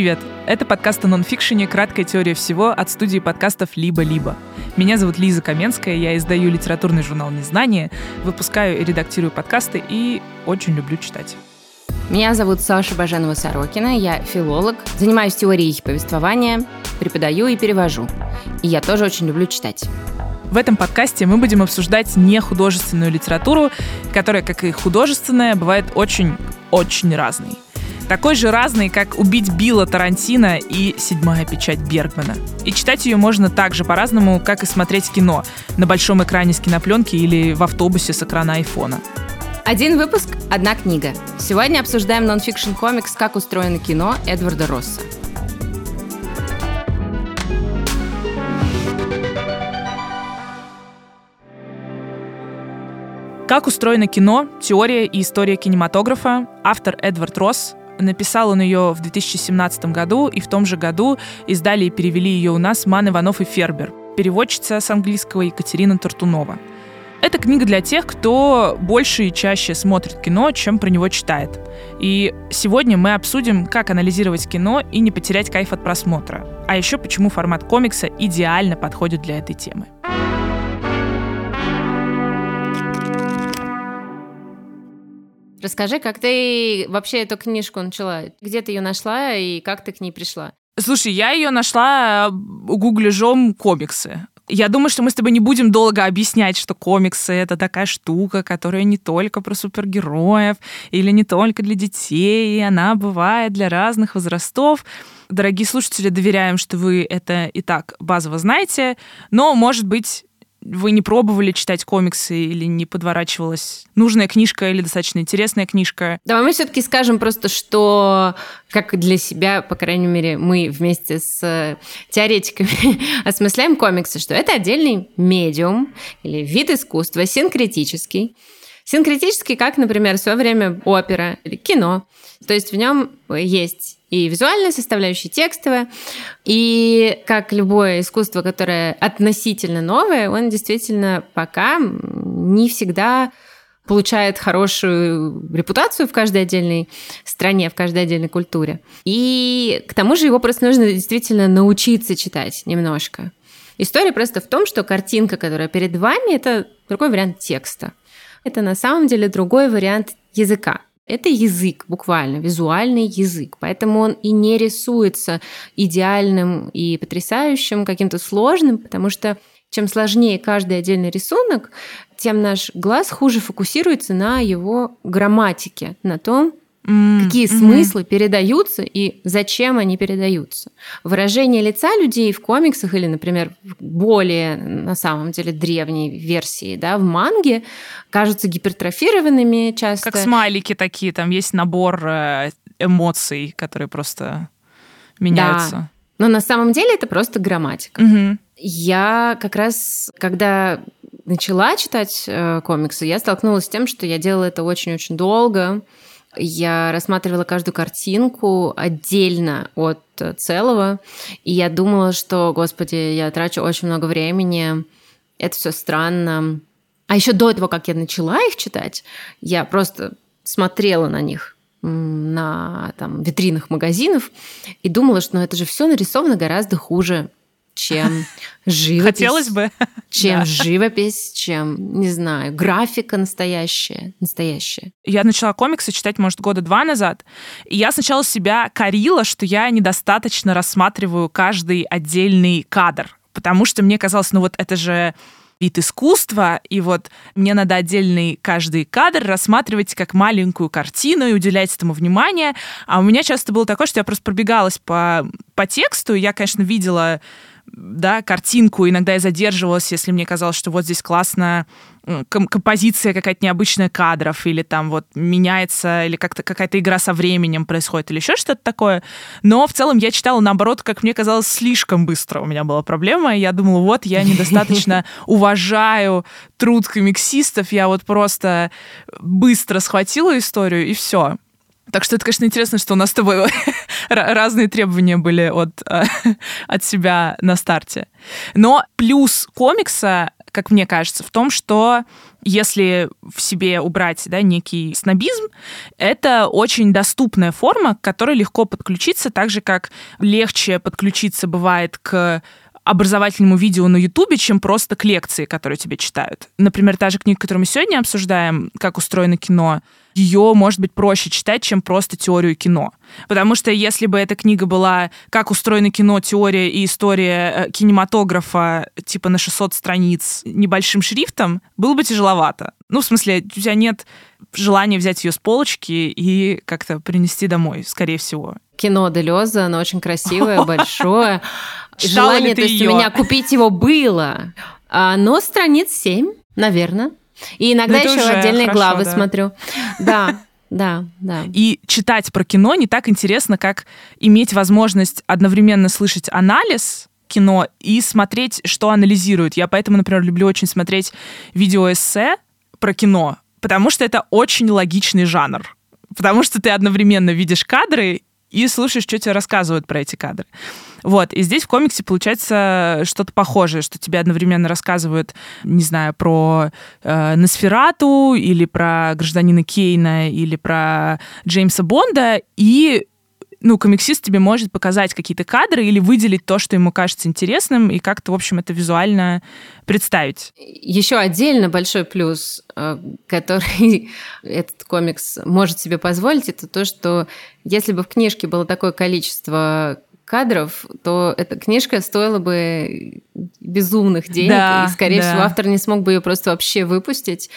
Привет! Это подкаст о нонфикшене «Краткая теория всего» от студии подкастов «Либо-либо». Меня зовут Лиза Каменская, я издаю литературный журнал «Незнание», выпускаю и редактирую подкасты и очень люблю читать. Меня зовут Саша Баженова-Сорокина, я филолог, занимаюсь теорией повествования, преподаю и перевожу. И я тоже очень люблю читать. В этом подкасте мы будем обсуждать не художественную литературу, которая, как и художественная, бывает очень-очень разной. Такой же разный, как «Убить Билла» Тарантино и «Седьмая печать Бергмана». И читать ее можно так же по-разному, как и смотреть кино на большом экране с кинопленки или в автобусе с экрана айфона. Один выпуск – одна книга. Сегодня обсуждаем нонфикшн комикс «Как устроено кино» Эдварда Росса. «Как устроено кино. Теория и история кинематографа». Автор Эдвард Росс. Написал он ее в 2017 году, и в том же году издали и перевели ее у нас Ман Иванов и Фербер. Переводчица с английского Екатерина Тартунова. Это книга для тех, кто больше и чаще смотрит кино, чем про него читает. И сегодня мы обсудим, как анализировать кино и не потерять кайф от просмотра. А еще почему формат комикса идеально подходит для этой темы. Расскажи, как ты вообще эту книжку начала? Где ты ее нашла и как ты к ней пришла? Слушай, я ее нашла гугляжом комиксы. Я думаю, что мы с тобой не будем долго объяснять, что комиксы — это такая штука, которая не только про супергероев или не только для детей, и она бывает для разных возрастов. Дорогие слушатели, доверяем, что вы это и так базово знаете, но, может быть, вы не пробовали читать комиксы или не подворачивалась нужная книжка или достаточно интересная книжка? Давай мы все-таки скажем просто, что как для себя, по крайней мере, мы вместе с э, теоретиками осмысляем комиксы, что это отдельный медиум или вид искусства, синкретический. Синкретический, как, например, в свое время опера или кино. То есть в нем есть и визуальная составляющая, и текстовая. И как любое искусство, которое относительно новое, он действительно пока не всегда получает хорошую репутацию в каждой отдельной стране, в каждой отдельной культуре. И к тому же его просто нужно действительно научиться читать немножко. История просто в том, что картинка, которая перед вами, это другой вариант текста. Это на самом деле другой вариант языка. Это язык, буквально, визуальный язык. Поэтому он и не рисуется идеальным и потрясающим, каким-то сложным, потому что чем сложнее каждый отдельный рисунок, тем наш глаз хуже фокусируется на его грамматике, на том, Mm, какие mm-hmm. смыслы передаются и зачем они передаются. Выражение лица людей в комиксах или, например, в более, на самом деле, древней версии, да, в манге, кажутся гипертрофированными часто. Как смайлики такие, там есть набор э, эмоций, которые просто меняются. Да. Но на самом деле это просто грамматика. Mm-hmm. Я как раз, когда начала читать э, комиксы, я столкнулась с тем, что я делала это очень-очень долго. Я рассматривала каждую картинку отдельно от целого, и я думала, что, господи, я трачу очень много времени, это все странно. А еще до того, как я начала их читать, я просто смотрела на них на там, витринах магазинов и думала, что ну, это же все нарисовано гораздо хуже чем живопись. Хотелось бы. Чем да. живопись, чем, не знаю, графика настоящая. Настоящая. Я начала комиксы читать, может, года два назад. И я сначала себя корила, что я недостаточно рассматриваю каждый отдельный кадр. Потому что мне казалось, ну вот это же вид искусства, и вот мне надо отдельный каждый кадр рассматривать как маленькую картину и уделять этому внимание. А у меня часто было такое, что я просто пробегалась по, по тексту, и я, конечно, видела да, картинку, иногда я задерживалась, если мне казалось, что вот здесь классная композиция какая-то необычная кадров, или там вот меняется, или как-то какая-то игра со временем происходит, или еще что-то такое. Но в целом я читала, наоборот, как мне казалось, слишком быстро у меня была проблема, и я думала, вот, я недостаточно уважаю труд комиксистов, я вот просто быстро схватила историю, и все. Так что это, конечно, интересно, что у нас с тобой разные требования были от, от себя на старте. Но плюс комикса как мне кажется, в том, что если в себе убрать да, некий снобизм, это очень доступная форма, к которой легко подключиться, так же, как легче подключиться бывает к образовательному видео на Ютубе, чем просто к лекции, которые тебе читают. Например, та же книга, которую мы сегодня обсуждаем, «Как устроено кино», ее, может быть, проще читать, чем просто теорию кино. Потому что если бы эта книга была «Как устроено кино. Теория и история э, кинематографа» типа на 600 страниц небольшим шрифтом, было бы тяжеловато. Ну, в смысле, у тебя нет желания взять ее с полочки и как-то принести домой, скорее всего. Кино Делеза, оно очень красивое, большое. Желание, то есть у меня купить его было. А, но страниц 7, наверное. И иногда ну, еще отдельные главы смотрю. Да, да, да. И читать про кино не так интересно, как иметь возможность одновременно слышать анализ кино и смотреть, что анализируют. Я поэтому, например, люблю очень смотреть видеоэссе про кино, потому что это очень логичный жанр. Потому что ты одновременно видишь кадры и слушаешь, что тебе рассказывают про эти кадры. Вот, и здесь в комиксе получается что-то похожее, что тебе одновременно рассказывают, не знаю, про э, Носферату или про гражданина Кейна или про Джеймса Бонда, и ну, комиксист тебе может показать какие-то кадры или выделить то, что ему кажется интересным, и как-то, в общем, это визуально представить. Еще отдельно большой плюс, э, который этот комикс может себе позволить, это то, что если бы в книжке было такое количество кадров, то эта книжка стоила бы безумных денег, да, и, скорее да. всего, автор не смог бы ее просто вообще выпустить.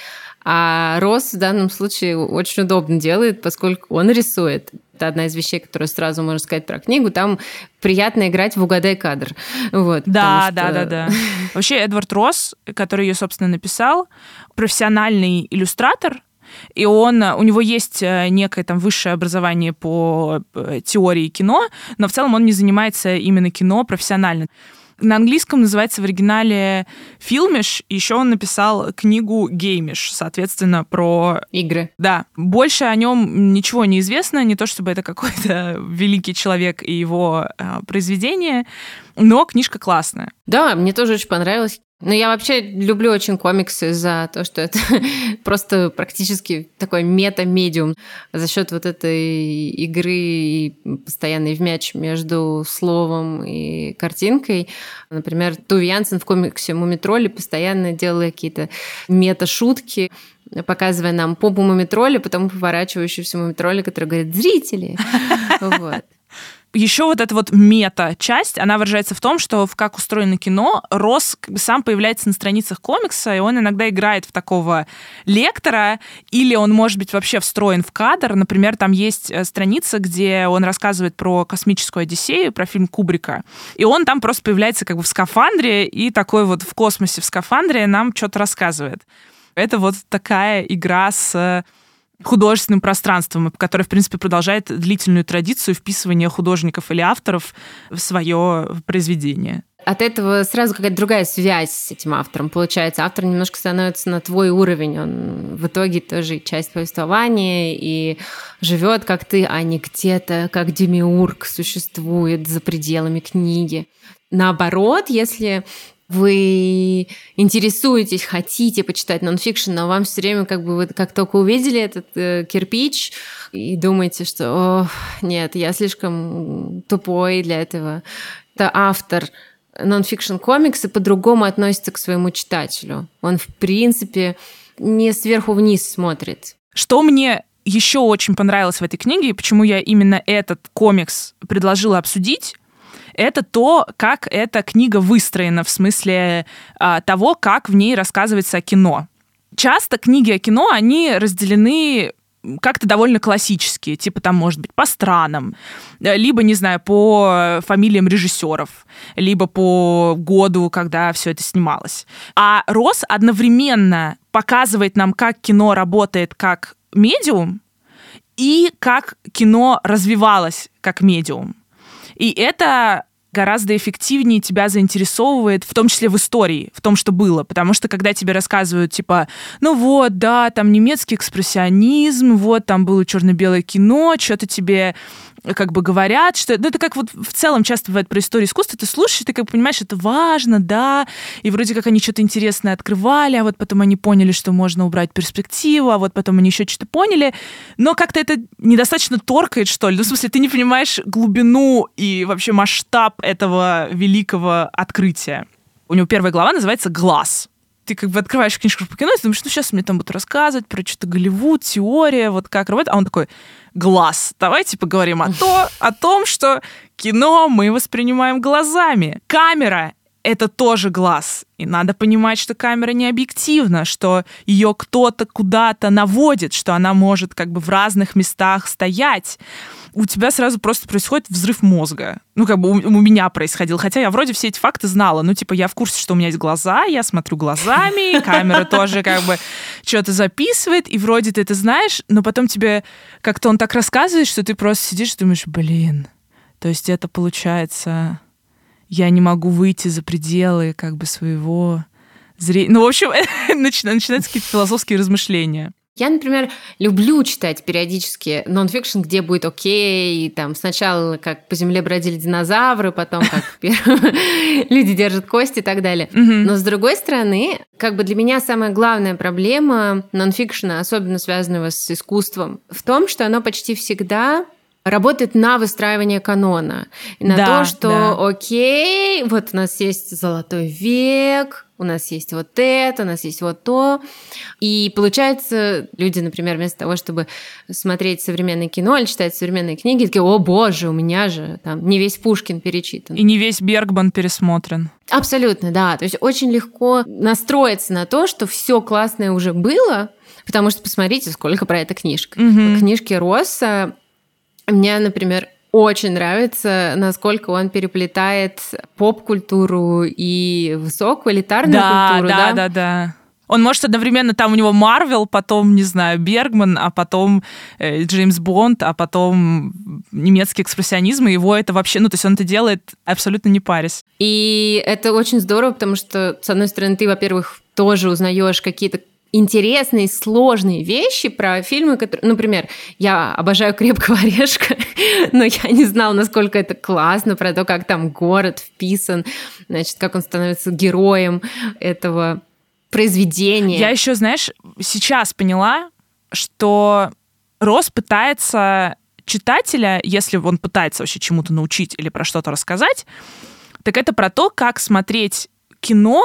А Рос в данном случае очень удобно делает, поскольку он рисует. Это одна из вещей, которую сразу можно сказать про книгу. Там приятно играть в угадай кадр. Вот, да, что... да, да, да. Вообще Эдвард Росс, который ее, собственно, написал, профессиональный иллюстратор, и он, у него есть э, некое там высшее образование по э, теории кино, но в целом он не занимается именно кино профессионально. На английском называется в оригинале «Филмиш». Еще он написал книгу «Геймиш», соответственно, про... Игры. Да. Больше о нем ничего не известно. Не то, чтобы это какой-то великий человек и его э, произведение, но книжка классная. Да, мне тоже очень понравилось. Ну, я вообще люблю очень комиксы за то, что это просто практически такой мета-медиум за счет вот этой игры и постоянной в мяч между словом и картинкой. Например, Туви Янсен в комиксе «Мумитроли» постоянно делала какие-то мета-шутки, показывая нам попу Мумитроли, потом поворачивающуюся Мумитроли, который говорит «Зрители!» Вот еще вот эта вот мета-часть, она выражается в том, что в «Как устроено кино» бы сам появляется на страницах комикса, и он иногда играет в такого лектора, или он может быть вообще встроен в кадр. Например, там есть э, страница, где он рассказывает про космическую Одиссею, про фильм Кубрика, и он там просто появляется как бы в скафандре, и такой вот в космосе в скафандре нам что-то рассказывает. Это вот такая игра с художественным пространством, которое, в принципе, продолжает длительную традицию вписывания художников или авторов в свое произведение. От этого сразу какая-то другая связь с этим автором получается. Автор немножко становится на твой уровень. Он в итоге тоже часть повествования и живет как ты, а не где-то, как демиург существует за пределами книги. Наоборот, если вы интересуетесь, хотите почитать нонфикшн, но вам все время как бы вы как только увидели этот э, кирпич и думаете, что О, нет, я слишком тупой для этого. Это автор нонфикшн комикса по-другому относится к своему читателю. Он, в принципе, не сверху вниз смотрит. Что мне еще очень понравилось в этой книге, и почему я именно этот комикс предложила обсудить, это то, как эта книга выстроена в смысле а, того, как в ней рассказывается о кино. Часто книги о кино, они разделены как-то довольно классические, типа там, может быть, по странам, либо, не знаю, по фамилиям режиссеров, либо по году, когда все это снималось. А Рос одновременно показывает нам, как кино работает как медиум и как кино развивалось как медиум. И это гораздо эффективнее тебя заинтересовывает, в том числе в истории, в том, что было. Потому что когда тебе рассказывают, типа, ну вот, да, там немецкий экспрессионизм, вот, там было черно-белое кино, что-то тебе как бы говорят, что... Ну, это как вот в целом часто бывает про историю искусства. Ты слушаешь, ты как понимаешь, это важно, да, и вроде как они что-то интересное открывали, а вот потом они поняли, что можно убрать перспективу, а вот потом они еще что-то поняли, но как-то это недостаточно торкает, что ли. Ну, в смысле, ты не понимаешь глубину и вообще масштаб этого великого открытия. У него первая глава называется «Глаз» ты как бы открываешь книжку по кино, и ты думаешь, ну сейчас мне там будут рассказывать про что-то Голливуд, теория, вот как работает. А он такой, глаз. Давайте поговорим о, то, о том, что кино мы воспринимаем глазами. Камера это тоже глаз. И надо понимать, что камера не объективна, что ее кто-то куда-то наводит, что она может как бы в разных местах стоять. У тебя сразу просто происходит взрыв мозга. Ну, как бы у, у меня происходил. Хотя я вроде все эти факты знала. Ну, типа, я в курсе, что у меня есть глаза, я смотрю глазами, камера тоже как бы что-то записывает, и вроде ты это знаешь, но потом тебе как-то он так рассказывает, что ты просто сидишь и думаешь, блин, то есть это получается я не могу выйти за пределы как бы своего зрения. Ну, в общем, начинаются какие-то философские размышления. Я, например, люблю читать периодически нонфикшн, где будет окей, там сначала как по земле бродили динозавры, потом как люди держат кости и так далее. Но с другой стороны, как бы для меня самая главная проблема нонфикшена, особенно связанного с искусством, в том, что оно почти всегда работает на выстраивание канона. На да, то, что, да. окей, вот у нас есть золотой век, у нас есть вот это, у нас есть вот то. И получается, люди, например, вместо того, чтобы смотреть современное кино или читать современные книги, такие, о боже, у меня же там не весь Пушкин перечитан. И не весь Бергман пересмотрен. Абсолютно, да. То есть очень легко настроиться на то, что все классное уже было, Потому что посмотрите, сколько про это книжек. Угу. Книжки Росса мне, например, очень нравится, насколько он переплетает поп-культуру и высокую элитарную да, культуру. Да, да, да, да. Он может одновременно, там у него Марвел, потом, не знаю, Бергман, а потом э, Джеймс Бонд, а потом немецкий экспрессионизм, и его это вообще, ну, то есть он это делает абсолютно не парясь. И это очень здорово, потому что, с одной стороны, ты, во-первых, тоже узнаешь какие-то интересные, сложные вещи про фильмы, которые... Например, я обожаю «Крепкого орешка», но я не знала, насколько это классно, про то, как там город вписан, значит, как он становится героем этого произведения. Я еще, знаешь, сейчас поняла, что Рос пытается читателя, если он пытается вообще чему-то научить или про что-то рассказать, так это про то, как смотреть кино,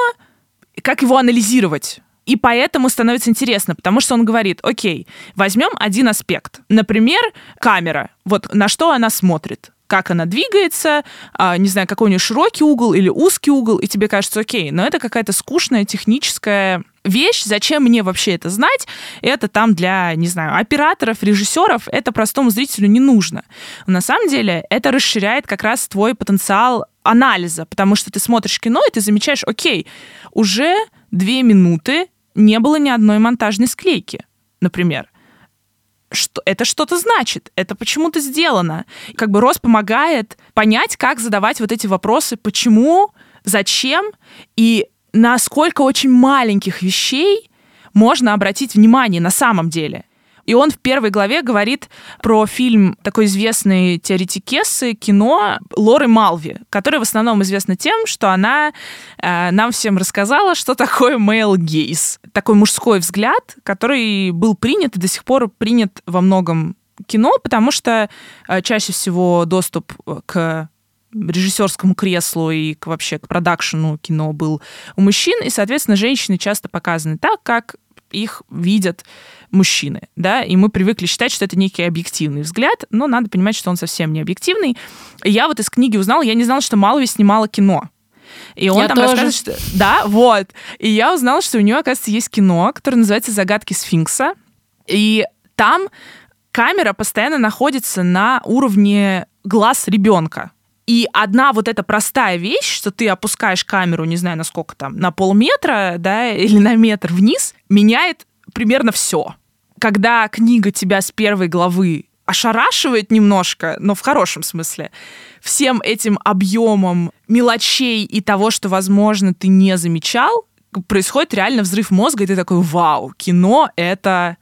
как его анализировать. И поэтому становится интересно, потому что он говорит, окей, возьмем один аспект. Например, камера. Вот на что она смотрит как она двигается, а, не знаю, какой у нее широкий угол или узкий угол, и тебе кажется, окей, но это какая-то скучная техническая вещь, зачем мне вообще это знать? Это там для, не знаю, операторов, режиссеров, это простому зрителю не нужно. Но на самом деле это расширяет как раз твой потенциал анализа, потому что ты смотришь кино, и ты замечаешь, окей, уже две минуты не было ни одной монтажной склейки, например. Что, это что-то значит, это почему-то сделано. Как бы Рос помогает понять, как задавать вот эти вопросы, почему, зачем и насколько очень маленьких вещей можно обратить внимание на самом деле. И он в первой главе говорит про фильм такой известной теоретикессы кино Лоры Малви, которая в основном известна тем, что она э, нам всем рассказала, что такое male gaze. Такой мужской взгляд, который был принят и до сих пор принят во многом кино, потому что э, чаще всего доступ к режиссерскому креслу и к, вообще к продакшену кино был у мужчин, и, соответственно, женщины часто показаны так, как их видят мужчины, да, и мы привыкли считать, что это некий объективный взгляд, но надо понимать, что он совсем не объективный. И я вот из книги узнала, я не знала, что Малви снимала кино. И он я там тоже. рассказывает, что... Да, вот. И я узнала, что у нее, оказывается, есть кино, которое называется «Загадки сфинкса». И там камера постоянно находится на уровне глаз ребенка. И одна вот эта простая вещь, что ты опускаешь камеру, не знаю, на сколько там, на полметра, да, или на метр вниз, меняет примерно все. Когда книга тебя с первой главы ошарашивает немножко, но в хорошем смысле, всем этим объемом мелочей и того, что, возможно, ты не замечал, происходит реально взрыв мозга, и ты такой, вау, кино — это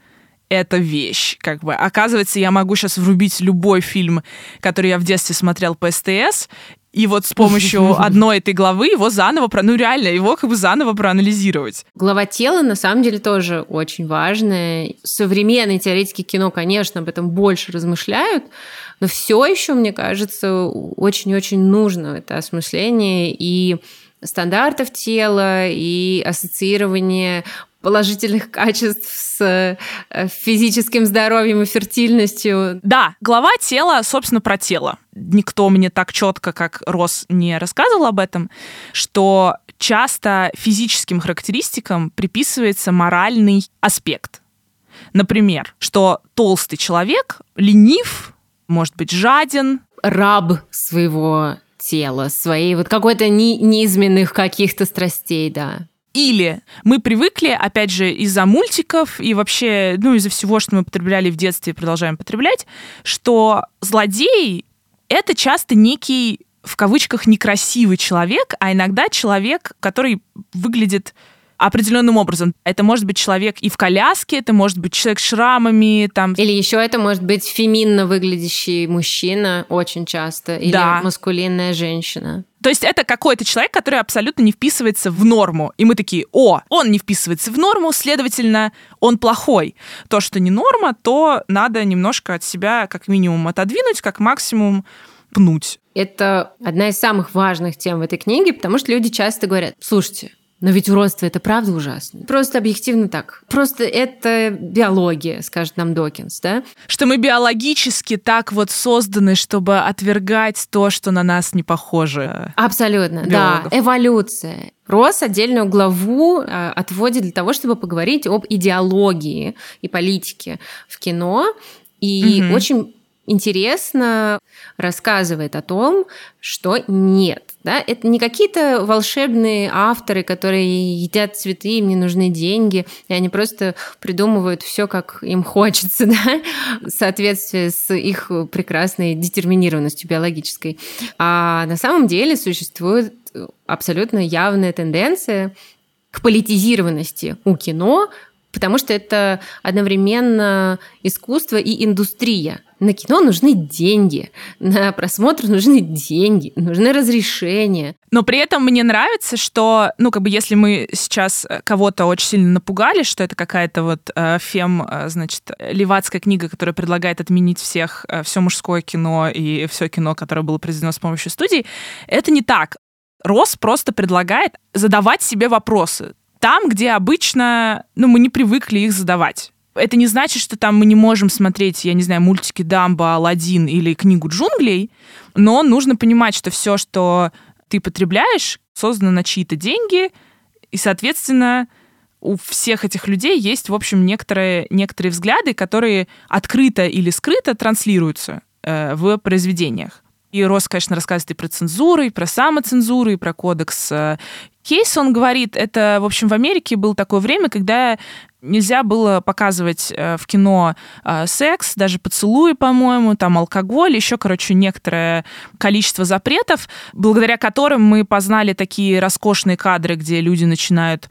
это вещь, как бы. Оказывается, я могу сейчас врубить любой фильм, который я в детстве смотрел по СТС, и вот с помощью одной этой главы его заново, ну реально, его как бы заново проанализировать. Глава тела на самом деле тоже очень важная. Современные теоретики кино, конечно, об этом больше размышляют, но все еще, мне кажется, очень-очень нужно это осмысление и стандартов тела и ассоциирование положительных качеств с э, физическим здоровьем и фертильностью. Да, глава тела, собственно, про тело. Никто мне так четко, как Рос, не рассказывал об этом, что часто физическим характеристикам приписывается моральный аспект. Например, что толстый человек ленив, может быть, жаден. Раб своего тела, своей вот какой-то ни, низменных каких-то страстей, да. Или мы привыкли, опять же, из-за мультиков и вообще, ну, из-за всего, что мы потребляли в детстве и продолжаем потреблять, что злодей — это часто некий в кавычках некрасивый человек, а иногда человек, который выглядит определенным образом. Это может быть человек и в коляске, это может быть человек с шрамами, там. Или еще это может быть феминно выглядящий мужчина очень часто, или да. маскулинная женщина. То есть это какой-то человек, который абсолютно не вписывается в норму. И мы такие, о, он не вписывается в норму, следовательно, он плохой. То, что не норма, то надо немножко от себя как минимум отодвинуть, как максимум пнуть. Это одна из самых важных тем в этой книге, потому что люди часто говорят, слушайте, но ведь уродство это правда ужасно. Просто объективно так. Просто это биология, скажет нам Докинс, да? Что мы биологически так вот созданы, чтобы отвергать то, что на нас не похоже. Абсолютно, биологов. да. Эволюция. Рос отдельную главу э, отводит для того, чтобы поговорить об идеологии и политике в кино. И угу. очень интересно рассказывает о том, что нет. Да? Это не какие-то волшебные авторы, которые едят цветы, им не нужны деньги, и они просто придумывают все, как им хочется, да? в соответствии с их прекрасной детерминированностью биологической. А на самом деле существует абсолютно явная тенденция к политизированности у кино, потому что это одновременно искусство и индустрия. На кино нужны деньги, на просмотр нужны деньги, нужны разрешения. Но при этом мне нравится, что, ну, как бы, если мы сейчас э, кого-то очень сильно напугали, что это какая-то вот э, фем, э, значит, левацкая книга, которая предлагает отменить всех, э, все мужское кино и все кино, которое было произведено с помощью студий, это не так. Рос просто предлагает задавать себе вопросы там, где обычно, ну, мы не привыкли их задавать. Это не значит, что там мы не можем смотреть, я не знаю, мультики Дамба, Алладин или книгу джунглей, но нужно понимать, что все, что ты потребляешь, создано на чьи-то деньги, и, соответственно, у всех этих людей есть, в общем, некоторые, некоторые взгляды, которые открыто или скрыто транслируются э, в произведениях. И Рос, конечно, рассказывает и про цензуру, и про самоцензуру, и про кодекс э, Кейс, он говорит, это, в общем, в Америке было такое время, когда нельзя было показывать э, в кино э, секс, даже поцелуи, по-моему, там алкоголь, еще, короче, некоторое количество запретов, благодаря которым мы познали такие роскошные кадры, где люди начинают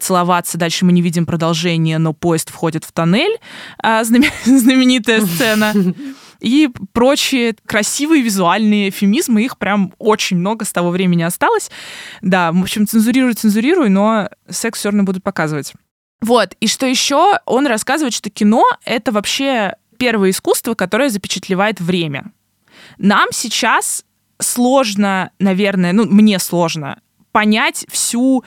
целоваться, дальше мы не видим продолжения, но поезд входит в тоннель, знаменитая сцена и прочие красивые визуальные эфемизмы, их прям очень много с того времени осталось. Да, в общем, цензурирую, цензурирую, но секс все равно будут показывать. Вот, и что еще, он рассказывает, что кино — это вообще первое искусство, которое запечатлевает время. Нам сейчас сложно, наверное, ну, мне сложно понять всю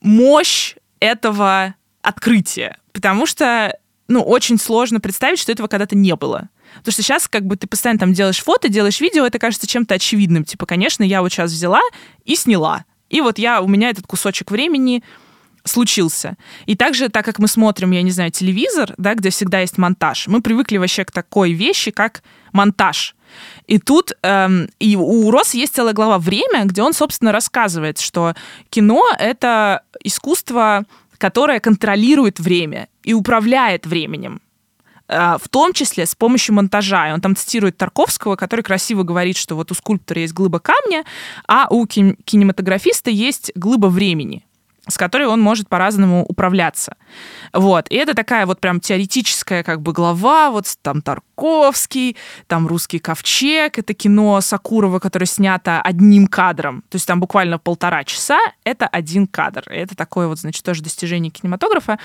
мощь этого открытия, потому что, ну, очень сложно представить, что этого когда-то не было. Потому что сейчас как бы ты постоянно там делаешь фото, делаешь видео, это кажется чем-то очевидным. Типа, конечно, я вот сейчас взяла и сняла. И вот я, у меня этот кусочек времени случился. И также, так как мы смотрим, я не знаю, телевизор, да, где всегда есть монтаж, мы привыкли вообще к такой вещи, как монтаж. И тут эм, и у Росса есть целая глава «Время», где он, собственно, рассказывает, что кино — это искусство, которое контролирует время и управляет временем. А, в том числе с помощью монтажа. И он там цитирует Тарковского, который красиво говорит, что вот у скульптора есть глыба камня, а у кинематографиста есть глыба времени с которой он может по-разному управляться. Вот. И это такая вот прям теоретическая как бы глава, вот там Тарковский, там «Русский ковчег», это кино Сакурова, которое снято одним кадром, то есть там буквально полтора часа, это один кадр. И это такое вот, значит, тоже достижение кинематографа.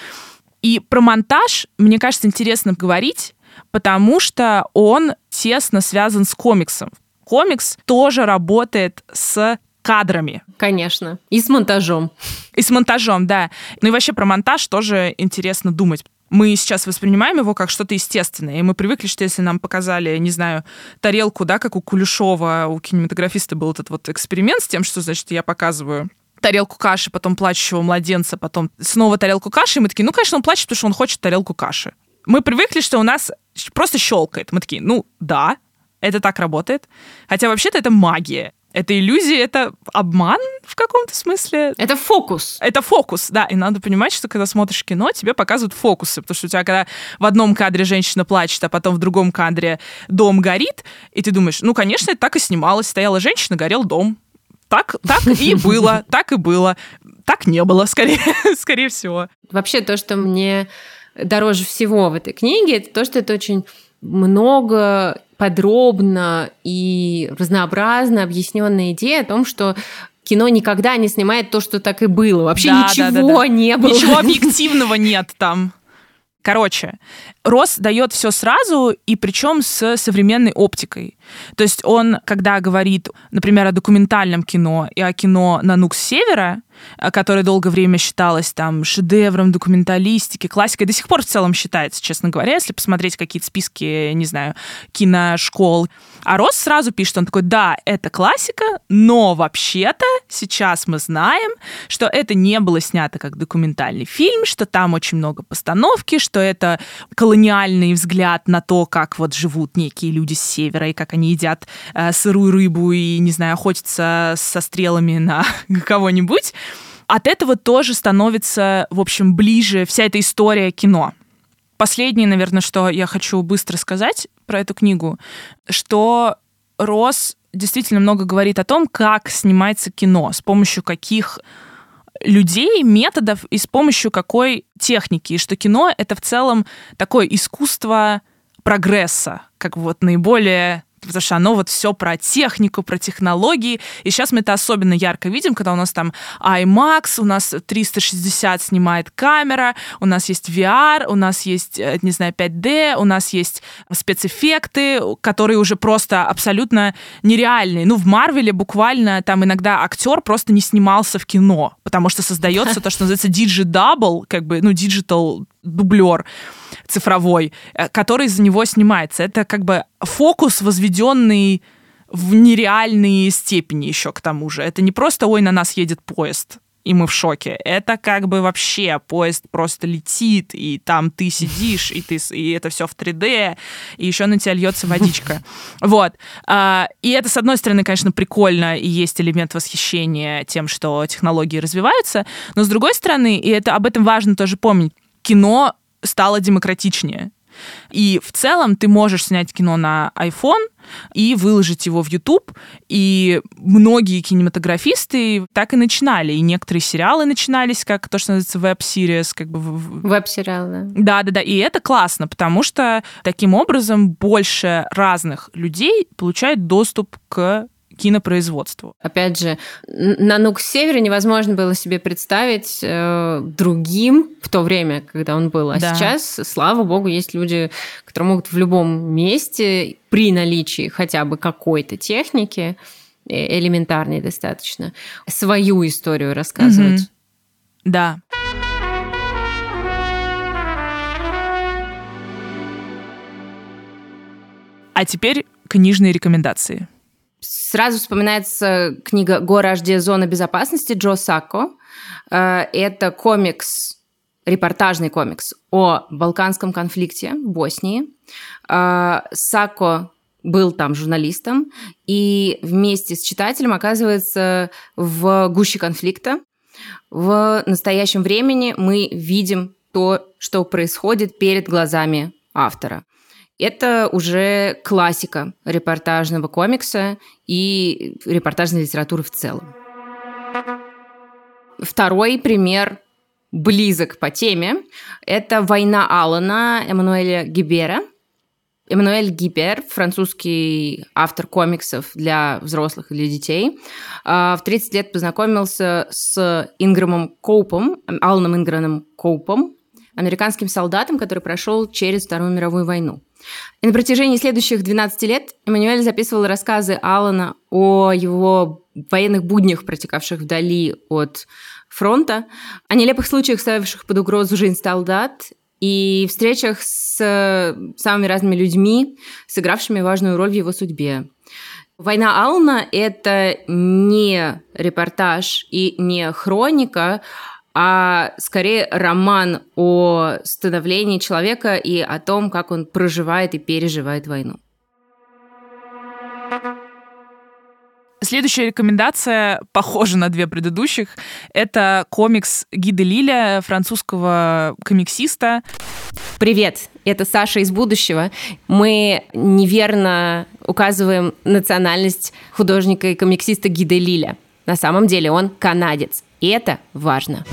И про монтаж, мне кажется, интересно говорить, потому что он тесно связан с комиксом. Комикс тоже работает с кадрами. Конечно. И с монтажом. И с монтажом, да. Ну и вообще про монтаж тоже интересно думать. Мы сейчас воспринимаем его как что-то естественное, и мы привыкли, что если нам показали, не знаю, тарелку, да, как у Кулешова, у кинематографиста был этот вот эксперимент с тем, что, значит, я показываю тарелку каши, потом плачущего младенца, потом снова тарелку каши, и мы такие, ну, конечно, он плачет, потому что он хочет тарелку каши. Мы привыкли, что у нас просто щелкает. Мы такие, ну, да, это так работает. Хотя вообще-то это магия. Это иллюзия, это обман в каком-то смысле. Это фокус. Это фокус, да. И надо понимать, что когда смотришь кино, тебе показывают фокусы. Потому что у тебя, когда в одном кадре женщина плачет, а потом в другом кадре дом горит, и ты думаешь, ну, конечно, это так и снималось. Стояла женщина, горел дом. Так, так и было, так и было. Так не было, скорее, скорее всего. Вообще, то, что мне дороже всего в этой книге, это то, что это очень много подробно и разнообразно объясненная идея о том, что кино никогда не снимает то, что так и было. Вообще да, ничего да, да, да. не было. Ничего объективного нет там. Короче, Рос дает все сразу, и причем с современной оптикой. То есть он, когда говорит, например, о документальном кино и о кино на Нукс Севера, которая долгое время считалась там шедевром документалистики, классикой, до сих пор в целом считается, честно говоря, если посмотреть какие-то списки, не знаю, киношкол. А Рос сразу пишет, он такой, да, это классика, но вообще-то сейчас мы знаем, что это не было снято как документальный фильм, что там очень много постановки, что это колониальный взгляд на то, как вот живут некие люди с севера и как они едят э, сырую рыбу и, не знаю, охотятся со стрелами на кого-нибудь. От этого тоже становится, в общем, ближе вся эта история кино. Последнее, наверное, что я хочу быстро сказать про эту книгу, что Рос действительно много говорит о том, как снимается кино, с помощью каких людей, методов и с помощью какой техники. И что кино — это в целом такое искусство прогресса, как вот наиболее потому что оно вот все про технику, про технологии. И сейчас мы это особенно ярко видим, когда у нас там IMAX, у нас 360 снимает камера, у нас есть VR, у нас есть, э, не знаю, 5D, у нас есть спецэффекты, которые уже просто абсолютно нереальные. Ну, в Марвеле буквально там иногда актер просто не снимался в кино, потому что создается то, что называется digidouble, как бы, ну, digital дублер цифровой, э, который за него снимается. Это как бы фокус, возведенный в нереальные степени еще к тому же. Это не просто, ой, на нас едет поезд, и мы в шоке. Это как бы вообще поезд просто летит, и там ты сидишь, и, ты, и это все в 3D, и еще на тебя льется водичка. Вот. А, и это, с одной стороны, конечно, прикольно, и есть элемент восхищения тем, что технологии развиваются, но с другой стороны, и это об этом важно тоже помнить, кино стало демократичнее. И в целом ты можешь снять кино на iPhone и выложить его в YouTube. И многие кинематографисты так и начинали. И некоторые сериалы начинались как то, что называется веб-сериес. Как бы... Веб-сериал, да. Да-да-да. И это классно, потому что таким образом больше разных людей получают доступ к кинопроизводству. Опять же, на Нук Севере невозможно было себе представить э, другим в то время, когда он был. А да. сейчас, слава богу, есть люди, которые могут в любом месте при наличии хотя бы какой-то техники, э, элементарной достаточно, свою историю рассказывать. Угу. Да. А теперь книжные рекомендации. Сразу вспоминается книга «Гора HD. Зона безопасности» Джо Сако. Э, это комикс, репортажный комикс о балканском конфликте Боснии. Э, Сако был там журналистом и вместе с читателем оказывается в гуще конфликта. В настоящем времени мы видим то, что происходит перед глазами автора. Это уже классика репортажного комикса и репортажной литературы в целом. Второй пример близок по теме. Это «Война Алана» Эммануэля Гибера. Эммануэль Гибер, французский автор комиксов для взрослых или детей, а, в 30 лет познакомился с Инграмом Коупом, Аланом Инграном Коупом, американским солдатом, который прошел через Вторую мировую войну. И на протяжении следующих 12 лет Эммануэль записывал рассказы Алана о его военных буднях, протекавших вдали от фронта, о нелепых случаях, ставивших под угрозу жизнь солдат, и встречах с самыми разными людьми, сыгравшими важную роль в его судьбе. «Война Ална» — это не репортаж и не хроника, а скорее роман о становлении человека и о том, как он проживает и переживает войну. Следующая рекомендация похожа на две предыдущих. Это комикс Гида Лиля, французского комиксиста. Привет, это Саша из будущего. Мы неверно указываем национальность художника и комиксиста Гида Лиля. На самом деле он канадец. И это важно.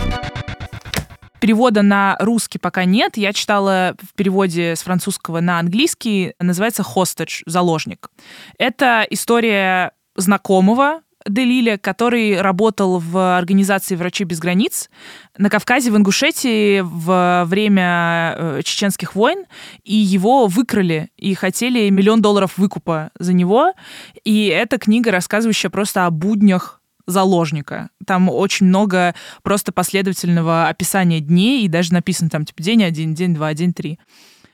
Перевода на русский пока нет. Я читала в переводе с французского на английский. Называется «Hostage» — «Заложник». Это история знакомого Делиля, который работал в организации «Врачи без границ» на Кавказе, в Ингушетии в время э, чеченских войн, и его выкрали, и хотели миллион долларов выкупа за него. И эта книга, рассказывающая просто о буднях заложника. Там очень много просто последовательного описания дней, и даже написано там типа день один, день два, день три.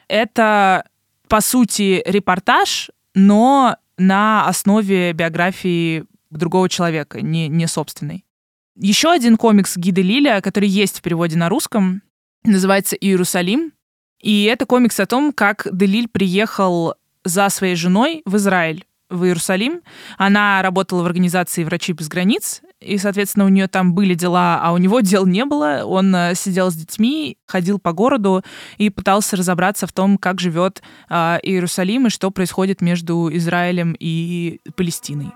Это, по сути, репортаж, но на основе биографии другого человека, не, не собственной. Еще один комикс Гиды Лиля, который есть в переводе на русском, называется «Иерусалим». И это комикс о том, как Делиль приехал за своей женой в Израиль в Иерусалим. Она работала в организации «Врачи без границ», и, соответственно, у нее там были дела, а у него дел не было. Он э, сидел с детьми, ходил по городу и пытался разобраться в том, как живет э, Иерусалим и что происходит между Израилем и Палестиной.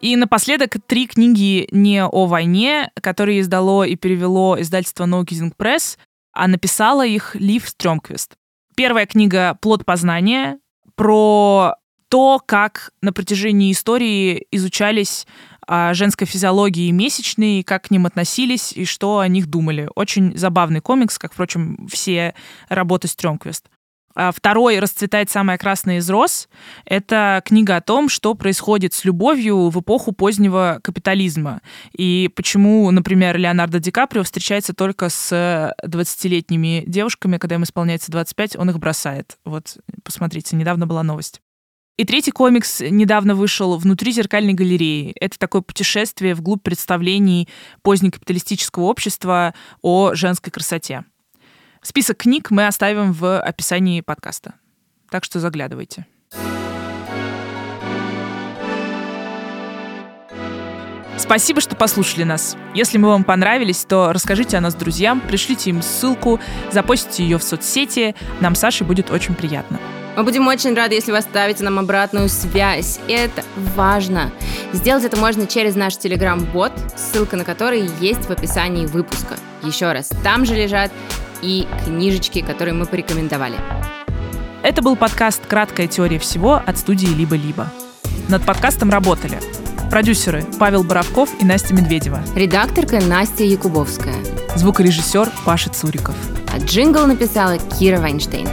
И напоследок три книги не о войне, которые издало и перевело издательство No Kissing Press, а написала их Лив Стрёмквист. Первая книга «Плод познания», про то, как на протяжении истории изучались а, женской физиологии месячные, как к ним относились и что о них думали. Очень забавный комикс, как, впрочем, все работы Стрёмквист. А второй «Расцветает самая красная из роз» — это книга о том, что происходит с любовью в эпоху позднего капитализма. И почему, например, Леонардо Ди Каприо встречается только с 20-летними девушками, когда им исполняется 25, он их бросает. Вот, посмотрите, недавно была новость. И третий комикс недавно вышел «Внутри зеркальной галереи». Это такое путешествие вглубь представлений позднекапиталистического общества о женской красоте. Список книг мы оставим в описании подкаста. Так что заглядывайте. Спасибо, что послушали нас. Если мы вам понравились, то расскажите о нас друзьям, пришлите им ссылку, запостите ее в соцсети. Нам Саше будет очень приятно. Мы будем очень рады, если вы оставите нам обратную связь. Это важно. Сделать это можно через наш телеграм-бот, ссылка на который есть в описании выпуска. Еще раз, там же лежат и книжечки, которые мы порекомендовали. Это был подкаст «Краткая теория всего» от студии «Либо-либо». Над подкастом работали продюсеры Павел Боровков и Настя Медведева, редакторка Настя Якубовская, звукорежиссер Паша Цуриков. А джингл написала Кира Вайнштейн.